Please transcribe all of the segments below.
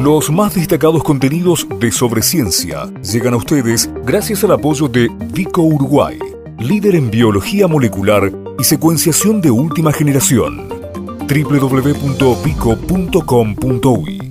Los más destacados contenidos de Sobreciencia llegan a ustedes gracias al apoyo de Vico Uruguay, líder en biología molecular y secuenciación de última generación. www.vico.com.uy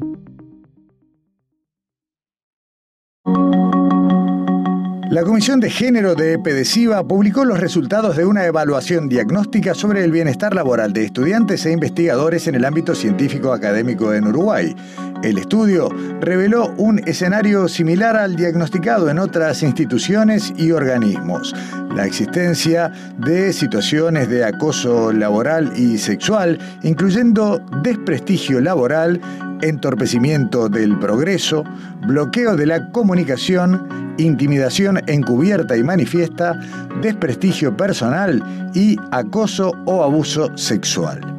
La Comisión de Género de EPEDESIVA publicó los resultados de una evaluación diagnóstica sobre el bienestar laboral de estudiantes e investigadores en el ámbito científico académico en Uruguay. El estudio reveló un escenario similar al diagnosticado en otras instituciones y organismos. La existencia de situaciones de acoso laboral y sexual, incluyendo desprestigio laboral, entorpecimiento del progreso, bloqueo de la comunicación, intimidación encubierta y manifiesta, desprestigio personal y acoso o abuso sexual.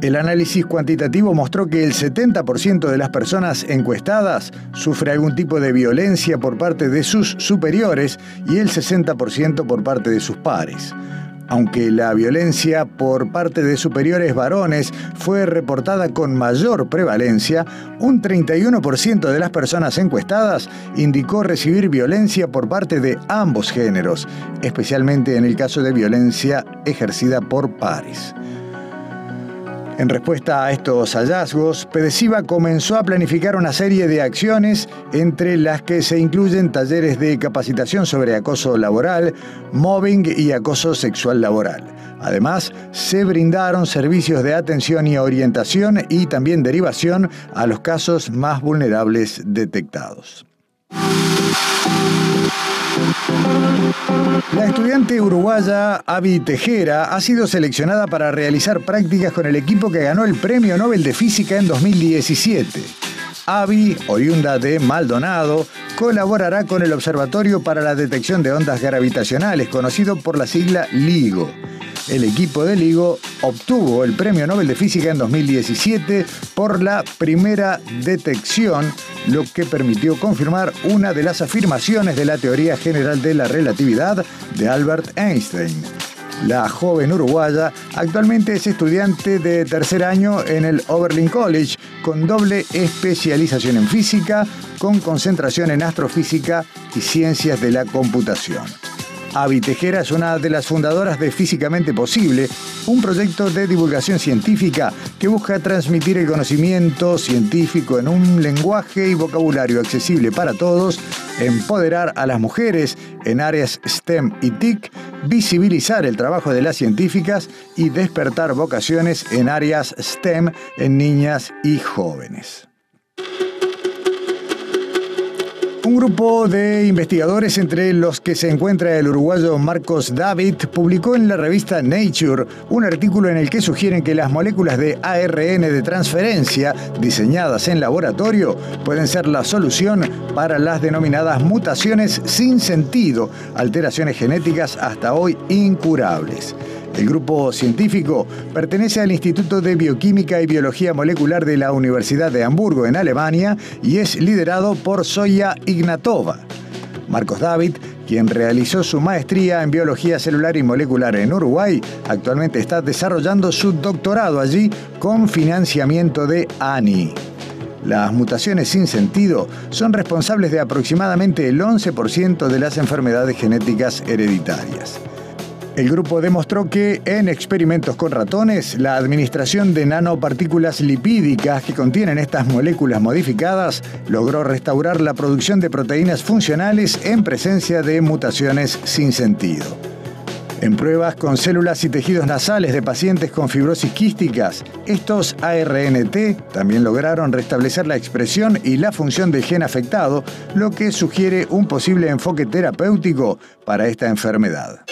El análisis cuantitativo mostró que el 70% de las personas encuestadas sufre algún tipo de violencia por parte de sus superiores y el 60% por parte de sus pares. Aunque la violencia por parte de superiores varones fue reportada con mayor prevalencia, un 31% de las personas encuestadas indicó recibir violencia por parte de ambos géneros, especialmente en el caso de violencia ejercida por pares. En respuesta a estos hallazgos, Pedesiva comenzó a planificar una serie de acciones, entre las que se incluyen talleres de capacitación sobre acoso laboral, mobbing y acoso sexual laboral. Además, se brindaron servicios de atención y orientación y también derivación a los casos más vulnerables detectados. La estudiante uruguaya Avi Tejera ha sido seleccionada para realizar prácticas con el equipo que ganó el Premio Nobel de Física en 2017. Avi, oriunda de Maldonado, colaborará con el Observatorio para la Detección de Ondas Gravitacionales, conocido por la sigla LIGO. El equipo de LIGO obtuvo el Premio Nobel de Física en 2017 por la primera detección, lo que permitió confirmar una de las afirmaciones de la teoría general de la relatividad de Albert Einstein. La joven uruguaya actualmente es estudiante de tercer año en el Oberlin College con doble especialización en física, con concentración en astrofísica y ciencias de la computación. Avi Tejera es una de las fundadoras de Físicamente Posible, un proyecto de divulgación científica que busca transmitir el conocimiento científico en un lenguaje y vocabulario accesible para todos, empoderar a las mujeres en áreas STEM y TIC, visibilizar el trabajo de las científicas y despertar vocaciones en áreas STEM en niñas y jóvenes. Un grupo de investigadores, entre los que se encuentra el uruguayo Marcos David, publicó en la revista Nature un artículo en el que sugieren que las moléculas de ARN de transferencia diseñadas en laboratorio pueden ser la solución para las denominadas mutaciones sin sentido, alteraciones genéticas hasta hoy incurables. El grupo científico pertenece al Instituto de Bioquímica y Biología Molecular de la Universidad de Hamburgo, en Alemania, y es liderado por Zoya Ignatova. Marcos David, quien realizó su maestría en biología celular y molecular en Uruguay, actualmente está desarrollando su doctorado allí con financiamiento de ANI. Las mutaciones sin sentido son responsables de aproximadamente el 11% de las enfermedades genéticas hereditarias. El grupo demostró que en experimentos con ratones, la administración de nanopartículas lipídicas que contienen estas moléculas modificadas logró restaurar la producción de proteínas funcionales en presencia de mutaciones sin sentido. En pruebas con células y tejidos nasales de pacientes con fibrosis quísticas, estos ARNT también lograron restablecer la expresión y la función del gen afectado, lo que sugiere un posible enfoque terapéutico para esta enfermedad.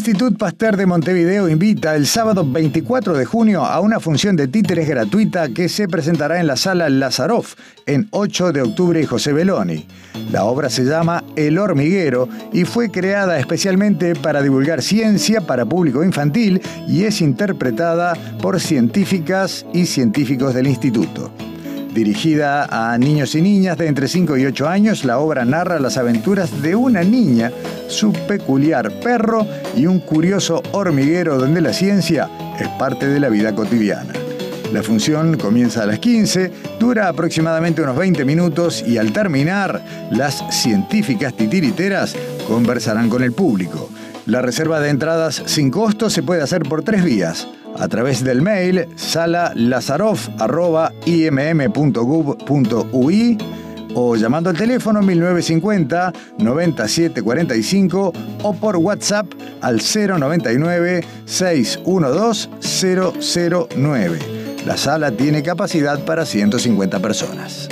El Instituto Pasteur de Montevideo invita el sábado 24 de junio a una función de títeres gratuita que se presentará en la sala Lazaroff en 8 de octubre y José Beloni. La obra se llama El hormiguero y fue creada especialmente para divulgar ciencia para público infantil y es interpretada por científicas y científicos del instituto. Dirigida a niños y niñas de entre 5 y 8 años, la obra narra las aventuras de una niña, su peculiar perro y un curioso hormiguero donde la ciencia es parte de la vida cotidiana. La función comienza a las 15, dura aproximadamente unos 20 minutos y al terminar, las científicas titiriteras conversarán con el público. La reserva de entradas sin costo se puede hacer por tres vías a través del mail salalazarov.imm.gov.ui o llamando al teléfono 1950 9745 o por WhatsApp al 099 612 009. La sala tiene capacidad para 150 personas.